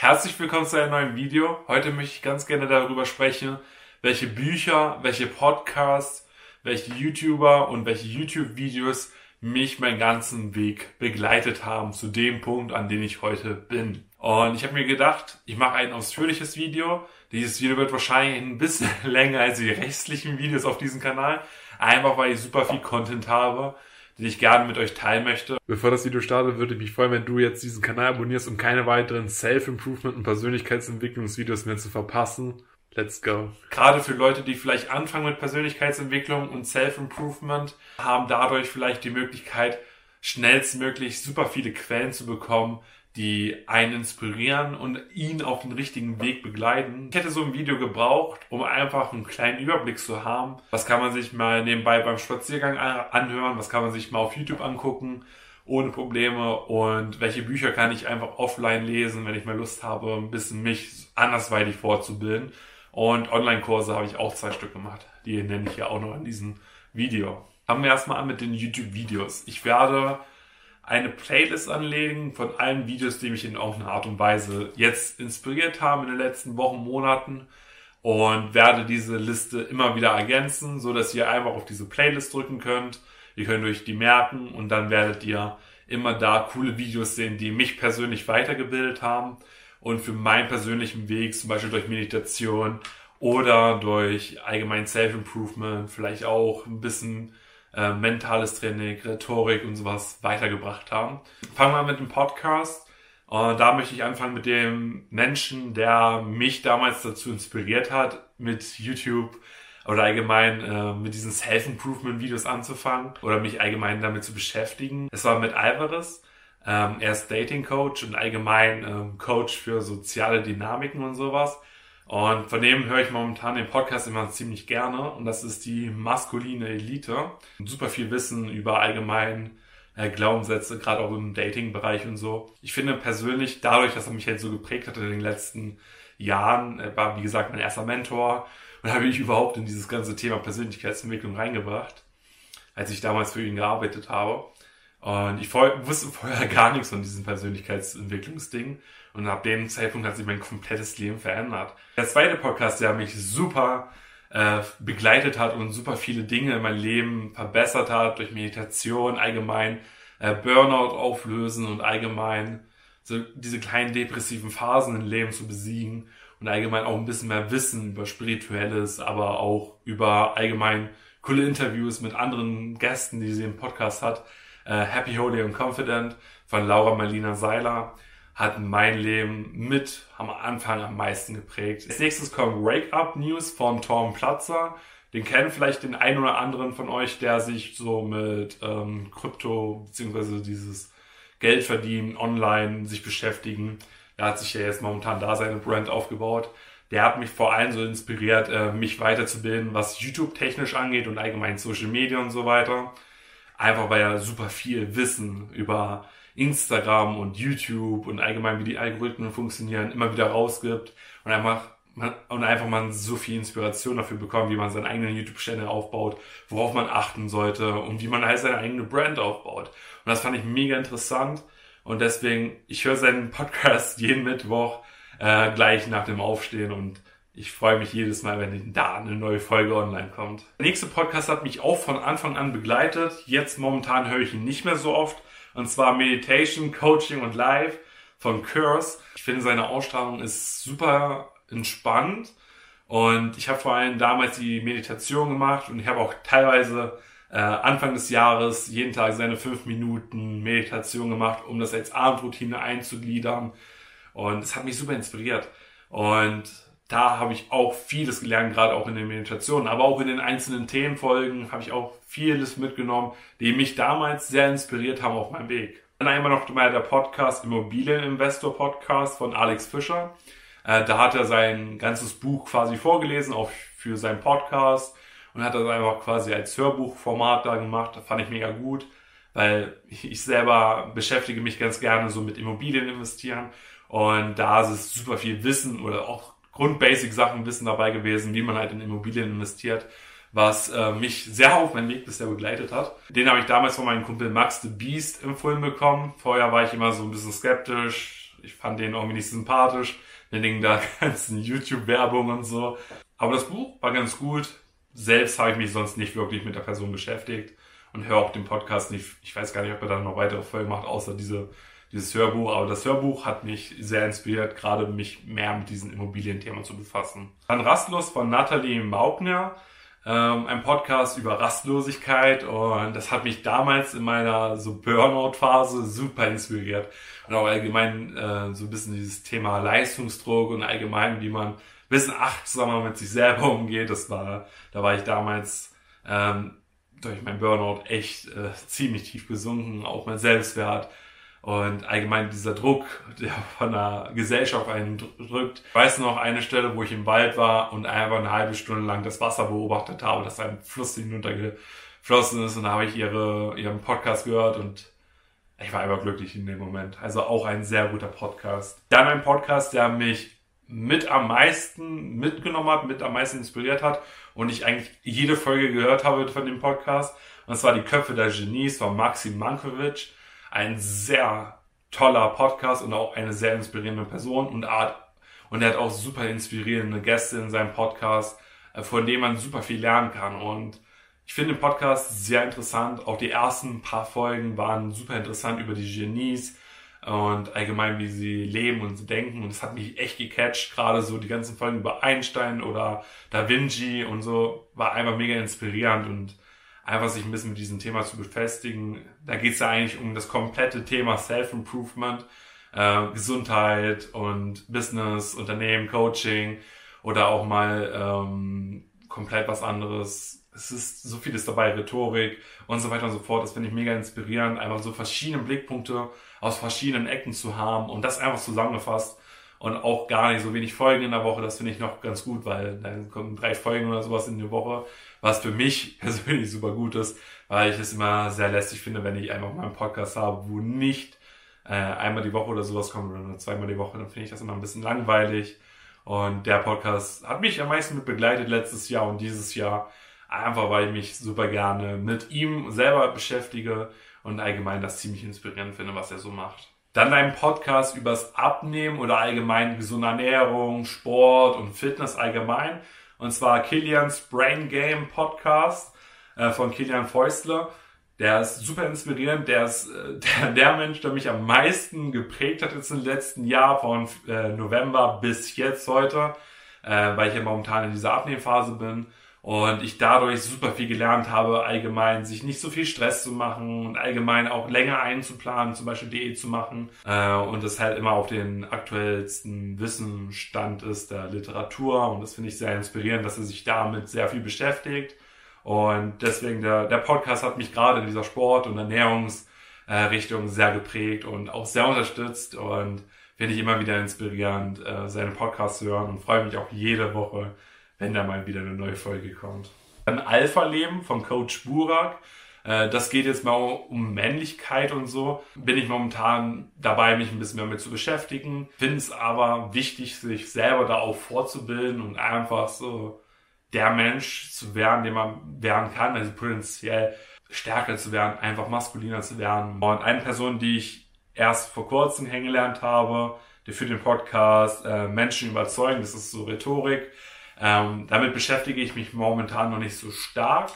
Herzlich willkommen zu einem neuen Video. Heute möchte ich ganz gerne darüber sprechen, welche Bücher, welche Podcasts, welche YouTuber und welche YouTube-Videos mich meinen ganzen Weg begleitet haben zu dem Punkt, an dem ich heute bin. Und ich habe mir gedacht, ich mache ein ausführliches Video. Dieses Video wird wahrscheinlich ein bisschen länger als die restlichen Videos auf diesem Kanal, einfach weil ich super viel Content habe den ich gerne mit euch teilen möchte. Bevor das Video startet, würde ich mich freuen, wenn du jetzt diesen Kanal abonnierst, um keine weiteren Self-Improvement und Persönlichkeitsentwicklungsvideos mehr zu verpassen. Let's go. Gerade für Leute, die vielleicht anfangen mit Persönlichkeitsentwicklung und Self-Improvement, haben dadurch vielleicht die Möglichkeit, schnellstmöglich super viele Quellen zu bekommen, die einen inspirieren und ihn auf den richtigen Weg begleiten. Ich hätte so ein Video gebraucht, um einfach einen kleinen Überblick zu haben. Was kann man sich mal nebenbei beim Spaziergang anhören? Was kann man sich mal auf YouTube angucken? Ohne Probleme. Und welche Bücher kann ich einfach offline lesen, wenn ich mal Lust habe, ein bisschen mich andersweitig vorzubilden? Und Online-Kurse habe ich auch zwei Stück gemacht. Die nenne ich ja auch noch in diesem Video. Fangen wir erstmal an mit den YouTube-Videos. Ich werde eine Playlist anlegen von allen Videos, die mich in irgendeiner Art und Weise jetzt inspiriert haben in den letzten Wochen, Monaten und werde diese Liste immer wieder ergänzen, so dass ihr einfach auf diese Playlist drücken könnt. Ihr könnt euch die merken und dann werdet ihr immer da coole Videos sehen, die mich persönlich weitergebildet haben und für meinen persönlichen Weg, zum Beispiel durch Meditation oder durch allgemein Self-Improvement, vielleicht auch ein bisschen äh, mentales Training, Rhetorik und sowas weitergebracht haben. Fangen wir mit dem Podcast. Und da möchte ich anfangen mit dem Menschen, der mich damals dazu inspiriert hat, mit YouTube oder allgemein äh, mit diesen Self-Improvement-Videos anzufangen oder mich allgemein damit zu beschäftigen. Es war mit Alvarez. Ähm, er ist Dating-Coach und allgemein ähm, Coach für soziale Dynamiken und sowas. Und von dem höre ich momentan den Podcast immer ziemlich gerne. Und das ist die maskuline Elite. Super viel Wissen über allgemein äh, Glaubenssätze, gerade auch im Dating-Bereich und so. Ich finde persönlich, dadurch, dass er mich halt so geprägt hat in den letzten Jahren, er war wie gesagt mein erster Mentor und habe ich überhaupt in dieses ganze Thema Persönlichkeitsentwicklung reingebracht, als ich damals für ihn gearbeitet habe. Und ich wusste vorher gar nichts von diesem Persönlichkeitsentwicklungsding. Und ab dem Zeitpunkt hat sich mein komplettes Leben verändert. Der zweite Podcast, der mich super äh, begleitet hat und super viele Dinge in meinem Leben verbessert hat, durch Meditation, allgemein äh, Burnout auflösen und allgemein so diese kleinen depressiven Phasen im Leben zu besiegen und allgemein auch ein bisschen mehr Wissen über Spirituelles, aber auch über allgemein coole Interviews mit anderen Gästen, die sie im Podcast hat äh, Happy, Holy and Confident von Laura Marlina Seiler hat mein Leben mit am Anfang am meisten geprägt. Als nächstes kommt Wake Up News von Tom Platzer. Den kennen vielleicht den einen oder anderen von euch, der sich so mit ähm, Krypto beziehungsweise dieses Geld verdienen, online sich beschäftigen. Er hat sich ja jetzt momentan da seine Brand aufgebaut. Der hat mich vor allem so inspiriert, äh, mich weiterzubilden, was YouTube technisch angeht und allgemein Social Media und so weiter. Einfach weil er super viel Wissen über Instagram und YouTube und allgemein wie die Algorithmen funktionieren immer wieder rausgibt und einfach man, und einfach man so viel Inspiration dafür bekommt, wie man seinen eigenen YouTube-Channel aufbaut, worauf man achten sollte und wie man halt seine eigene Brand aufbaut. Und das fand ich mega interessant und deswegen, ich höre seinen Podcast jeden Mittwoch äh, gleich nach dem Aufstehen und ich freue mich jedes Mal, wenn da eine neue Folge online kommt. Der nächste Podcast hat mich auch von Anfang an begleitet. Jetzt momentan höre ich ihn nicht mehr so oft. Und zwar Meditation, Coaching und Live von Curse. Ich finde, seine Ausstrahlung ist super entspannt. Und ich habe vor allem damals die Meditation gemacht und ich habe auch teilweise äh, Anfang des Jahres jeden Tag seine fünf Minuten Meditation gemacht, um das als Abendroutine einzugliedern. Und es hat mich super inspiriert. Und da habe ich auch vieles gelernt, gerade auch in den Meditationen, aber auch in den einzelnen Themenfolgen habe ich auch vieles mitgenommen, die mich damals sehr inspiriert haben auf meinem Weg. Dann einmal noch mal der Podcast Immobilieninvestor Podcast von Alex Fischer. Äh, da hat er sein ganzes Buch quasi vorgelesen, auch für seinen Podcast und hat das einfach quasi als Hörbuchformat da gemacht. Das fand ich mega gut, weil ich selber beschäftige mich ganz gerne so mit Immobilien investieren und da ist es super viel Wissen oder auch Grundbasic-Sachen Wissen dabei gewesen, wie man halt in Immobilien investiert, was äh, mich sehr auf meinem Weg bisher begleitet hat. Den habe ich damals von meinem Kumpel Max the Beast empfohlen bekommen. Vorher war ich immer so ein bisschen skeptisch, ich fand den irgendwie nicht sympathisch. Den Dingen da ganzen YouTube-Werbung und so. Aber das Buch war ganz gut. Selbst habe ich mich sonst nicht wirklich mit der Person beschäftigt und höre auch den Podcast nicht. Ich weiß gar nicht, ob er dann noch weitere Folgen macht, außer diese, dieses Hörbuch. Aber das Hörbuch hat mich sehr inspiriert, gerade mich mehr mit diesem Immobilienthema zu befassen. Dann Rastlos von Nathalie Maugner ähm, ein Podcast über Rastlosigkeit und das hat mich damals in meiner so Burnout-Phase super inspiriert und auch allgemein äh, so ein bisschen dieses Thema Leistungsdruck und allgemein, wie man ein bisschen achtsamer mit sich selber umgeht. Das war, da war ich damals ähm, durch mein Burnout echt äh, ziemlich tief gesunken, auch mein Selbstwert und allgemein dieser Druck, der von der Gesellschaft einen drückt. Ich weiß noch eine Stelle, wo ich im Wald war und einfach eine halbe Stunde lang das Wasser beobachtet habe, das ein Fluss hinuntergeflossen ist und da habe ich ihre, ihren Podcast gehört und ich war einfach glücklich in dem Moment. Also auch ein sehr guter Podcast. Dann ein Podcast, der mich mit am meisten mitgenommen hat, mit am meisten inspiriert hat und ich eigentlich jede Folge gehört habe von dem Podcast. Und das war die Köpfe der Genies von Maxim Mankovic ein sehr toller Podcast und auch eine sehr inspirierende Person und Art. Und er hat auch super inspirierende Gäste in seinem Podcast, äh, von denen man super viel lernen kann. Und ich finde den Podcast sehr interessant. Auch die ersten paar Folgen waren super interessant über die Genies und allgemein, wie sie leben und denken. Und es hat mich echt gecatcht. Gerade so die ganzen Folgen über Einstein oder Da Vinci und so war einfach mega inspirierend und einfach sich ein bisschen mit diesem Thema zu befestigen. Da geht es ja eigentlich um das komplette Thema Self-Improvement, äh, Gesundheit und Business, Unternehmen, Coaching oder auch mal ähm, komplett was anderes. Es ist so vieles dabei, Rhetorik und so weiter und so fort. Das finde ich mega inspirierend, einfach so verschiedene Blickpunkte aus verschiedenen Ecken zu haben und das einfach zusammengefasst und auch gar nicht so wenig Folgen in der Woche. Das finde ich noch ganz gut, weil dann kommen drei Folgen oder sowas in der Woche was für mich persönlich super gut ist, weil ich es immer sehr lästig finde, wenn ich einfach mal einen Podcast habe, wo nicht äh, einmal die Woche oder sowas kommt oder zweimal die Woche, dann finde ich das immer ein bisschen langweilig. Und der Podcast hat mich am meisten mit begleitet letztes Jahr und dieses Jahr, einfach weil ich mich super gerne mit ihm selber beschäftige und allgemein das ziemlich inspirierend finde, was er so macht. Dann ein Podcast übers Abnehmen oder allgemein gesunde Ernährung, Sport und Fitness allgemein. Und zwar Kilians Brain Game Podcast äh, von Kilian Feustler. Der ist super inspirierend. Der ist äh, der, der Mensch, der mich am meisten geprägt hat jetzt im letzten Jahr von äh, November bis jetzt heute, weil ich ja momentan in dieser Abnehmphase bin und ich dadurch super viel gelernt habe, allgemein sich nicht so viel Stress zu machen und allgemein auch länger einzuplanen, zum Beispiel Diät zu machen. Äh, und das halt immer auf den aktuellsten Wissensstand ist der Literatur. Und das finde ich sehr inspirierend, dass er sich damit sehr viel beschäftigt. Und deswegen der, der Podcast hat mich gerade in dieser Sport- und Ernährungsrichtung sehr geprägt und auch sehr unterstützt. Und finde ich immer wieder inspirierend, äh, seine Podcasts zu hören und freue mich auch jede Woche wenn da mal wieder eine neue Folge kommt. Dann Alpha-Leben von Coach Burak. Äh, das geht jetzt mal um Männlichkeit und so. Bin ich momentan dabei, mich ein bisschen mehr damit zu beschäftigen. Finde es aber wichtig, sich selber da auch vorzubilden und einfach so der Mensch zu werden, den man werden kann. Also potenziell stärker zu werden, einfach maskuliner zu werden. Und eine Person, die ich erst vor kurzem kennengelernt habe, die für den Podcast äh, Menschen überzeugen, das ist so Rhetorik, ähm, damit beschäftige ich mich momentan noch nicht so stark.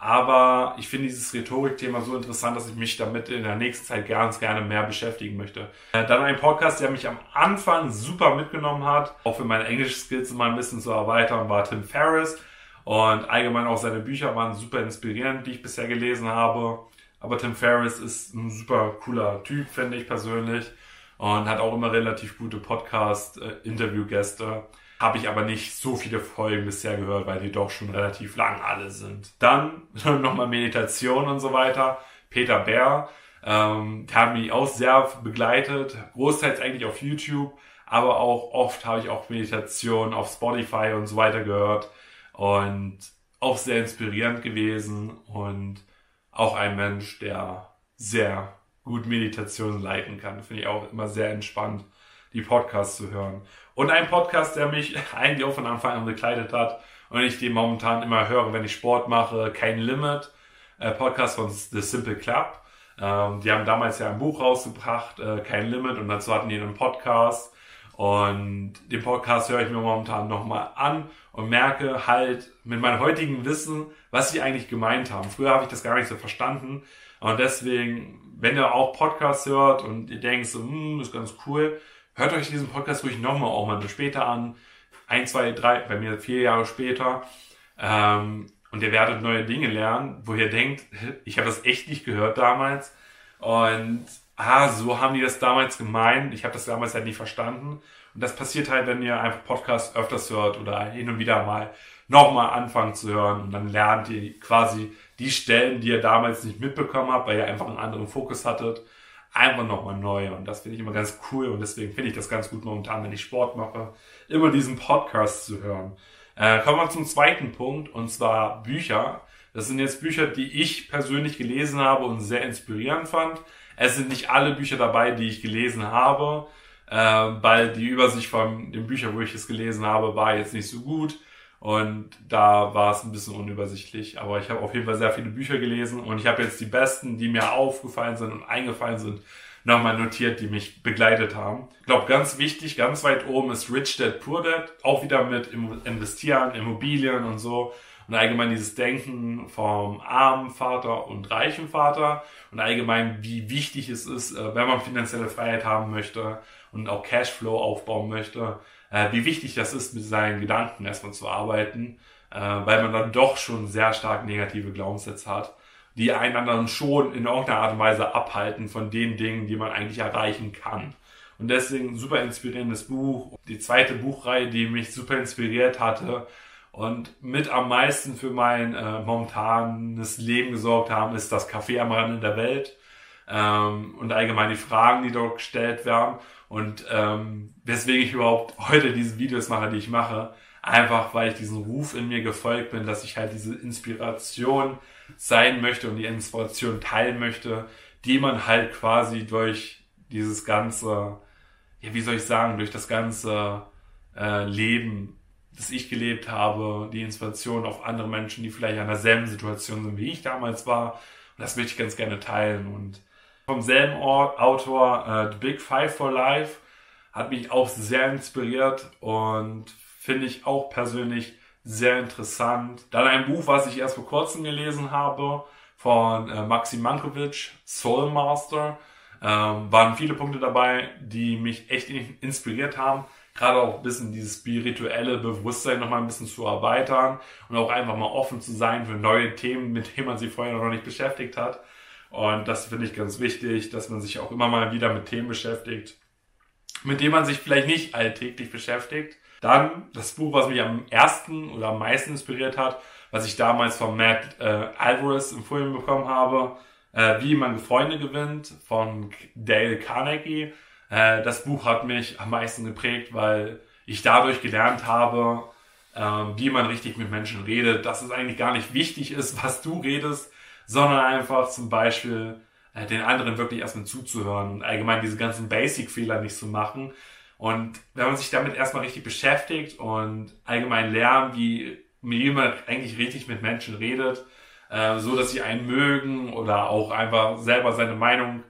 Aber ich finde dieses Rhetorikthema so interessant, dass ich mich damit in der nächsten Zeit ganz gerne mehr beschäftigen möchte. Äh, dann ein Podcast, der mich am Anfang super mitgenommen hat, auch für meine Englisch-Skills mal ein bisschen zu erweitern, war Tim Ferriss. Und allgemein auch seine Bücher waren super inspirierend, die ich bisher gelesen habe. Aber Tim Ferriss ist ein super cooler Typ, finde ich persönlich. Und hat auch immer relativ gute Podcast-Interviewgäste. Habe ich aber nicht so viele Folgen bisher gehört, weil die doch schon relativ lang alle sind. Dann nochmal Meditation und so weiter. Peter Bär, ähm, der hat mich auch sehr begleitet. Großteils eigentlich auf YouTube, aber auch oft habe ich auch Meditation auf Spotify und so weiter gehört. Und auch sehr inspirierend gewesen und auch ein Mensch, der sehr gut Meditation leiten kann. Finde ich auch immer sehr entspannt, die Podcasts zu hören. Und ein Podcast, der mich eigentlich auch von Anfang an begleitet hat und ich den momentan immer höre, wenn ich Sport mache, kein Limit. Äh, Podcast von The Simple Club. Ähm, die haben damals ja ein Buch rausgebracht, äh, Kein Limit, und dazu hatten die einen Podcast. Und den Podcast höre ich mir momentan nochmal an und merke halt mit meinem heutigen Wissen, was sie eigentlich gemeint haben. Früher habe ich das gar nicht so verstanden. Und deswegen, wenn ihr auch Podcasts hört und ihr denkt so, hm, ist ganz cool, hört euch diesen Podcast ruhig nochmal auch mal später an. Ein, zwei, drei, bei mir vier Jahre später. Ähm, und ihr werdet neue Dinge lernen, wo ihr denkt, ich habe das echt nicht gehört damals. Und ah, so haben die das damals gemeint. Ich habe das damals halt nicht verstanden. Und das passiert halt, wenn ihr einfach Podcasts öfters hört oder hin und wieder mal nochmal anfangen zu hören. Und dann lernt ihr quasi die Stellen, die ihr damals nicht mitbekommen habt, weil ihr einfach einen anderen Fokus hattet, einfach nochmal neu. Und das finde ich immer ganz cool. Und deswegen finde ich das ganz gut momentan, wenn ich Sport mache, immer diesen Podcast zu hören. Äh, kommen wir zum zweiten Punkt, und zwar Bücher. Das sind jetzt Bücher, die ich persönlich gelesen habe und sehr inspirierend fand. Es sind nicht alle Bücher dabei, die ich gelesen habe, äh, weil die Übersicht von den Büchern, wo ich es gelesen habe, war jetzt nicht so gut. Und da war es ein bisschen unübersichtlich. Aber ich habe auf jeden Fall sehr viele Bücher gelesen und ich habe jetzt die besten, die mir aufgefallen sind und eingefallen sind, nochmal notiert, die mich begleitet haben. Ich glaube, ganz wichtig, ganz weit oben ist Rich Dad Poor Dad. Auch wieder mit Investieren, Immobilien und so. Und allgemein dieses Denken vom armen Vater und reichen Vater. Und allgemein, wie wichtig es ist, äh, wenn man finanzielle Freiheit haben möchte und auch Cashflow aufbauen möchte, äh, wie wichtig das ist, mit seinen Gedanken erstmal zu arbeiten, äh, weil man dann doch schon sehr stark negative Glaubenssätze hat, die einen dann schon in irgendeiner Art und Weise abhalten von den Dingen, die man eigentlich erreichen kann. Und deswegen super inspirierendes Buch. Die zweite Buchreihe, die mich super inspiriert hatte und mit am meisten für mein äh, momentanes Leben gesorgt haben, ist das Café am Rande der Welt ähm, und allgemein die Fragen, die dort gestellt werden. Und ähm, weswegen ich überhaupt heute diese Videos mache, die ich mache, einfach weil ich diesen Ruf in mir gefolgt bin, dass ich halt diese Inspiration sein möchte und die Inspiration teilen möchte, die man halt quasi durch dieses ganze, ja, wie soll ich sagen, durch das ganze äh, Leben, das ich gelebt habe, die Inspiration auf andere Menschen, die vielleicht in derselben Situation sind, wie ich damals war. Und das möchte ich ganz gerne teilen. Und vom selben Autor, äh, The Big Five for Life, hat mich auch sehr inspiriert und finde ich auch persönlich sehr interessant. Dann ein Buch, was ich erst vor kurzem gelesen habe, von äh, Maxim Mankovic, Soul Master. Ähm, waren viele Punkte dabei, die mich echt inspiriert haben. Gerade auch ein bisschen dieses spirituelle Bewusstsein nochmal ein bisschen zu erweitern und auch einfach mal offen zu sein für neue Themen, mit denen man sich vorher noch nicht beschäftigt hat. Und das finde ich ganz wichtig, dass man sich auch immer mal wieder mit Themen beschäftigt, mit denen man sich vielleicht nicht alltäglich beschäftigt. Dann das Buch, was mich am ersten oder am meisten inspiriert hat, was ich damals von Matt äh, Alvarez empfohlen bekommen habe, äh, Wie man Freunde gewinnt von Dale Carnegie. Äh, das Buch hat mich am meisten geprägt, weil ich dadurch gelernt habe, äh, wie man richtig mit Menschen redet, dass es eigentlich gar nicht wichtig ist, was du redest, sondern einfach zum Beispiel äh, den anderen wirklich erstmal zuzuhören und allgemein diese ganzen Basic-Fehler nicht zu machen. Und wenn man sich damit erstmal richtig beschäftigt und allgemein lernt, wie, man eigentlich richtig mit Menschen redet, äh, so dass sie einen mögen oder auch einfach selber seine Meinung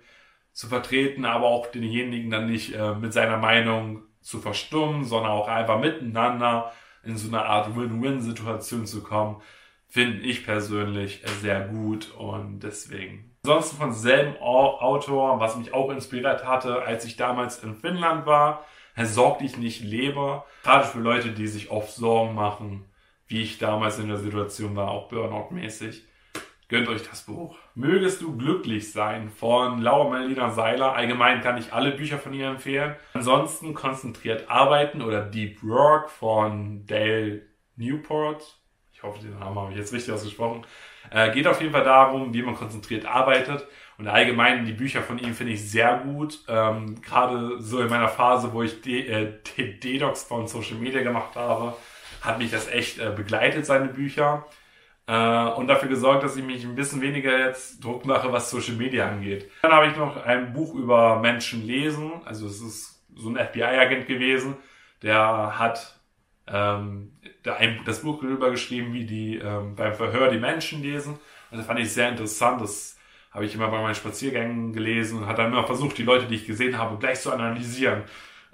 zu vertreten, aber auch denjenigen dann nicht äh, mit seiner Meinung zu verstummen, sondern auch einfach miteinander in so eine Art Win-Win-Situation zu kommen, finde ich persönlich sehr gut und deswegen. Ansonsten von selben Autor, was mich auch inspiriert hatte, als ich damals in Finnland war, Sorg dich nicht lebe. Gerade für Leute, die sich oft Sorgen machen, wie ich damals in der Situation war, auch Burnout-mäßig. Gönnt euch das Buch. Mögest du glücklich sein von Laura Melina Seiler. Allgemein kann ich alle Bücher von ihr empfehlen. Ansonsten konzentriert arbeiten oder Deep Work von Dale Newport ich hoffe, den Namen habe ich jetzt richtig ausgesprochen. Äh, geht auf jeden Fall darum, wie man konzentriert arbeitet. Und allgemein die Bücher von ihm finde ich sehr gut. Ähm, Gerade so in meiner Phase, wo ich De äh, von Social Media gemacht habe, hat mich das echt äh, begleitet, seine Bücher. Äh, und dafür gesorgt, dass ich mich ein bisschen weniger jetzt Druck mache, was Social Media angeht. Dann habe ich noch ein Buch über Menschen lesen. Also es ist so ein FBI-Agent gewesen. Der hat ähm, da ein, das Buch darüber geschrieben, wie die ähm, beim Verhör die Menschen lesen. Und das fand ich sehr interessant. Das habe ich immer bei meinen Spaziergängen gelesen und hat dann immer versucht, die Leute, die ich gesehen habe, gleich zu analysieren.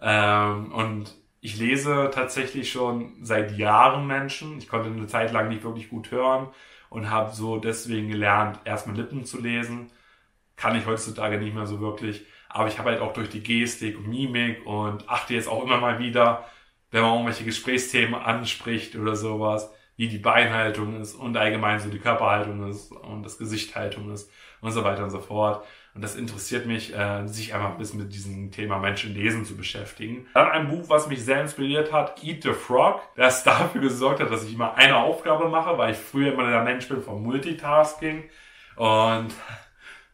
Ähm, und ich lese tatsächlich schon seit Jahren Menschen. Ich konnte eine Zeit lang nicht wirklich gut hören und habe so deswegen gelernt, erstmal Lippen zu lesen. Kann ich heutzutage nicht mehr so wirklich. Aber ich habe halt auch durch die Gestik und Mimik und achte jetzt auch immer mal wieder, wenn man irgendwelche Gesprächsthemen anspricht oder sowas, wie die Beinhaltung ist und allgemein so die Körperhaltung ist und das Gesichthaltung ist und so weiter und so fort. Und das interessiert mich, äh, sich einfach ein bisschen mit diesem Thema Menschen lesen zu beschäftigen. Dann ein Buch, was mich sehr inspiriert hat, Eat the Frog, das dafür gesorgt hat, dass ich immer eine Aufgabe mache, weil ich früher immer der Mensch bin vom Multitasking. Und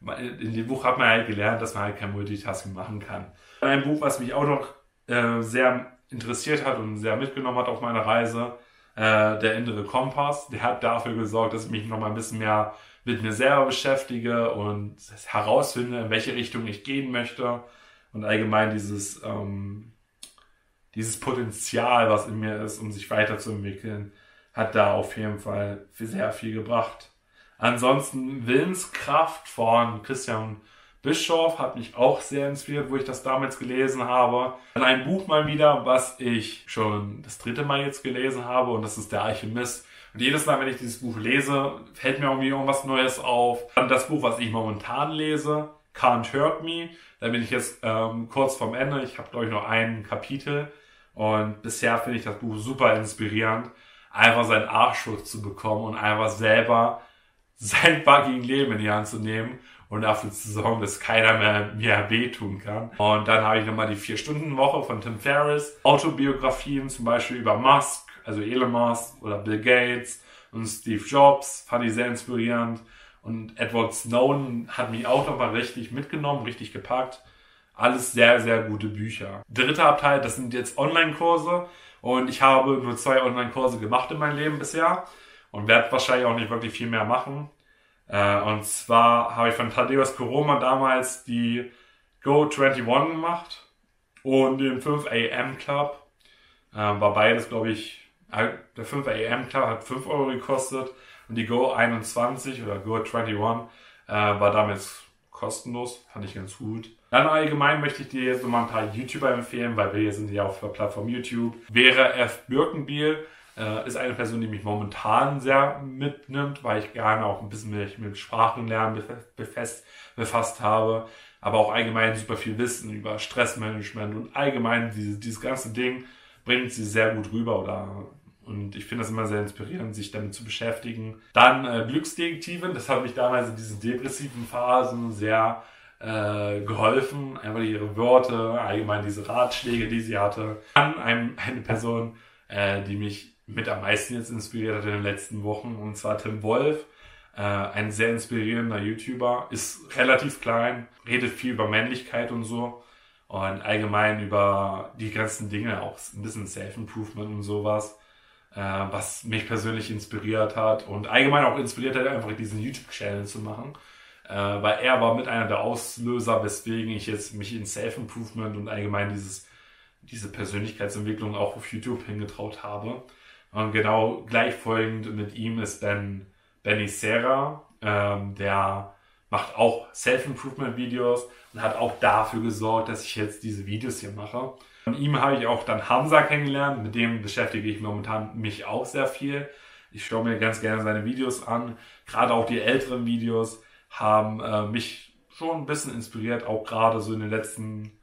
in dem Buch hat man halt gelernt, dass man halt kein Multitasking machen kann. Ein Buch, was mich auch noch äh, sehr interessiert hat und sehr mitgenommen hat auf meiner Reise, äh, der innere Kompass. Der hat dafür gesorgt, dass ich mich noch mal ein bisschen mehr mit mir selber beschäftige und herausfinde, in welche Richtung ich gehen möchte und allgemein dieses, ähm, dieses Potenzial, was in mir ist, um sich weiterzuentwickeln, hat da auf jeden Fall sehr viel gebracht. Ansonsten Willenskraft von Christian Bischof hat mich auch sehr inspiriert, wo ich das damals gelesen habe. Dann ein Buch mal wieder, was ich schon das dritte Mal jetzt gelesen habe und das ist Der Alchemist und jedes Mal, wenn ich dieses Buch lese, fällt mir irgendwie irgendwas Neues auf. Dann das Buch, was ich momentan lese, Can't Hurt Me. Da bin ich jetzt ähm, kurz vorm Ende. Ich habe, glaube ich, noch ein Kapitel. Und bisher finde ich das Buch super inspirierend, einfach seinen Arschschuss zu bekommen und einfach selber sein fucking Leben in die Hand zu nehmen und dafür zu sorgen, dass keiner mehr mir wehtun kann. Und dann habe ich nochmal die Vier-Stunden-Woche von Tim Ferriss, Autobiografien zum Beispiel über Musk, also Elon Musk oder Bill Gates und Steve Jobs, fand ich sehr inspirierend. Und Edward Snowden hat mich auch nochmal richtig mitgenommen, richtig gepackt. Alles sehr, sehr gute Bücher. Dritter Abteil, das sind jetzt Online-Kurse. Und ich habe nur zwei Online-Kurse gemacht in meinem Leben bisher. Und werde wahrscheinlich auch nicht wirklich viel mehr machen. Äh, und zwar habe ich von Thaddeus Koroma damals die Go 21 gemacht und den 5 AM Club. Äh, war beides, glaube ich, äh, der 5 AM Club hat 5 Euro gekostet und die Go 21 oder Go 21 äh, war damals kostenlos, fand ich ganz gut. Dann allgemein möchte ich dir jetzt nochmal ein paar YouTuber empfehlen, weil wir sind ja auf der Plattform YouTube. Wäre F. Birkenbiel, äh, ist eine Person, die mich momentan sehr mitnimmt, weil ich gerne auch ein bisschen mich mit Sprachenlernen befasst, befasst habe, aber auch allgemein super viel Wissen über Stressmanagement und allgemein dieses, dieses ganze Ding bringt sie sehr gut rüber oder und ich finde das immer sehr inspirierend, sich damit zu beschäftigen. Dann äh, Glücksdetektivin, das hat mich damals in diesen depressiven Phasen sehr äh, geholfen. Einfach ihre Worte, allgemein diese Ratschläge, die sie hatte. Dann ein, eine Person, äh, die mich mit am meisten jetzt inspiriert hat in den letzten Wochen, und zwar Tim Wolf. Äh, ein sehr inspirierender YouTuber, ist relativ klein, redet viel über Männlichkeit und so und allgemein über die ganzen Dinge, auch ein bisschen Self-Improvement und sowas, äh, was mich persönlich inspiriert hat und allgemein auch inspiriert hat, einfach diesen YouTube-Channel zu machen, äh, weil er war mit einer der Auslöser, weswegen ich jetzt mich in Self-Improvement und allgemein dieses, diese Persönlichkeitsentwicklung auch auf YouTube hingetraut habe. Und genau gleichfolgend mit ihm ist Ben, Benny Serra, ähm, der macht auch Self-Improvement-Videos und hat auch dafür gesorgt, dass ich jetzt diese Videos hier mache. Von ihm habe ich auch dann Hamza kennengelernt, mit dem beschäftige ich momentan mich auch sehr viel. Ich schaue mir ganz gerne seine Videos an. Gerade auch die älteren Videos haben äh, mich schon ein bisschen inspiriert, auch gerade so in den letzten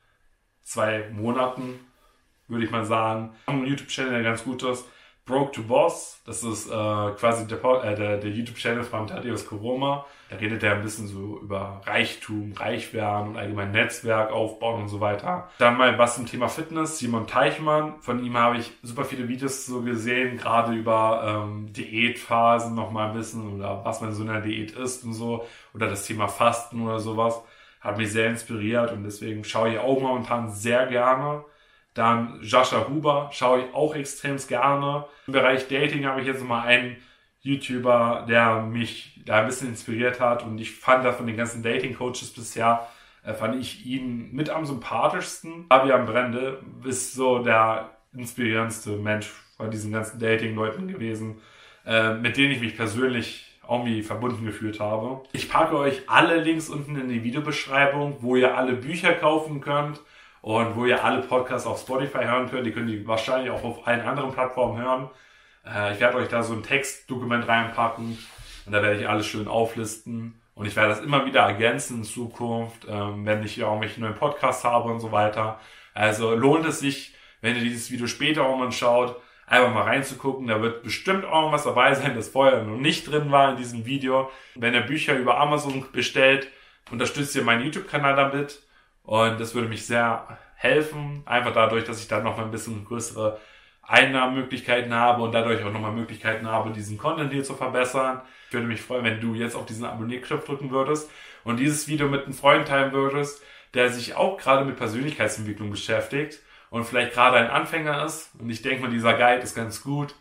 zwei Monaten, würde ich mal sagen. Ein YouTube-Channel, der ganz gut ist. Broke to Boss, das ist äh, quasi der, äh, der, der YouTube-Channel von Thaddeus Koroma. Da redet er ein bisschen so über Reichtum, Reichwerden und allgemein Netzwerk aufbauen und so weiter. Dann mal was zum Thema Fitness. Simon Teichmann, von ihm habe ich super viele Videos so gesehen, gerade über ähm, Diätphasen noch mal ein bisschen oder was man so in der Diät isst und so oder das Thema Fasten oder sowas. Hat mich sehr inspiriert und deswegen schaue ich auch momentan sehr gerne. Dann Jascha Huber schaue ich auch extrem gerne. Im Bereich Dating habe ich jetzt mal einen YouTuber, der mich da ein bisschen inspiriert hat und ich fand da von den ganzen Dating-Coaches bisher, äh, fand ich ihn mit am sympathischsten. Fabian Brende ist so der inspirierendste Mensch von diesen ganzen Dating-Leuten gewesen, äh, mit denen ich mich persönlich irgendwie verbunden gefühlt habe. Ich packe euch alle Links unten in die Videobeschreibung, wo ihr alle Bücher kaufen könnt und wo ihr alle Podcasts auf Spotify hören könnt. Die könnt ihr wahrscheinlich auch auf allen anderen Plattformen hören. Äh, ich werde euch da so ein Textdokument reinpacken und da werde ich alles schön auflisten. Und ich werde das immer wieder ergänzen in Zukunft, ähm, wenn ich hier irgendwelche neuen Podcasts habe und so weiter. Also lohnt es sich, wenn ihr dieses Video später auch mal schaut, einfach mal reinzugucken. Da wird bestimmt irgendwas dabei sein, das vorher noch nicht drin war in diesem Video. Wenn ihr Bücher über Amazon bestellt, unterstützt ihr meinen YouTube-Kanal damit. Und das würde mich sehr helfen. Einfach dadurch, dass ich dann noch mal ein bisschen größere Einnahmenmöglichkeiten habe und dadurch auch nochmal Möglichkeiten habe, diesen Content hier zu verbessern. Ich würde mich freuen, wenn du jetzt auf diesen Abonnierknopf drücken würdest und dieses Video mit einem Freund teilen würdest, der sich auch gerade mit Persönlichkeitsentwicklung beschäftigt und vielleicht gerade ein Anfänger ist. Und ich denke mal, dieser Guide ist ganz gut.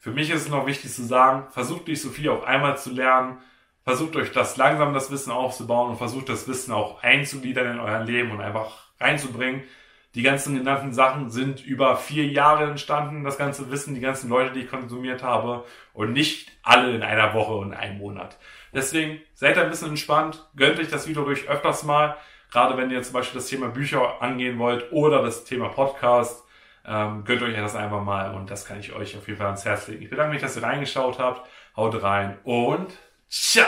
Für mich ist es noch wichtig zu sagen, versucht nicht so viel auf einmal zu lernen. Versucht euch das langsam das Wissen aufzubauen und versucht das Wissen auch einzugliedern in euer Leben und einfach reinzubringen. Die ganzen genannten Sachen sind über vier Jahre entstanden, das ganze Wissen, die ganzen Leute, die ich konsumiert habe und nicht alle in einer Woche und einem Monat. Deswegen seid ein bisschen entspannt, gönnt euch das Video durch öfters mal. Gerade wenn ihr zum Beispiel das Thema Bücher angehen wollt oder das Thema Podcast, ähm, gönnt euch das einfach mal und das kann ich euch auf jeden Fall ans Herz legen. Ich bedanke mich, dass ihr reingeschaut habt. Haut rein und 下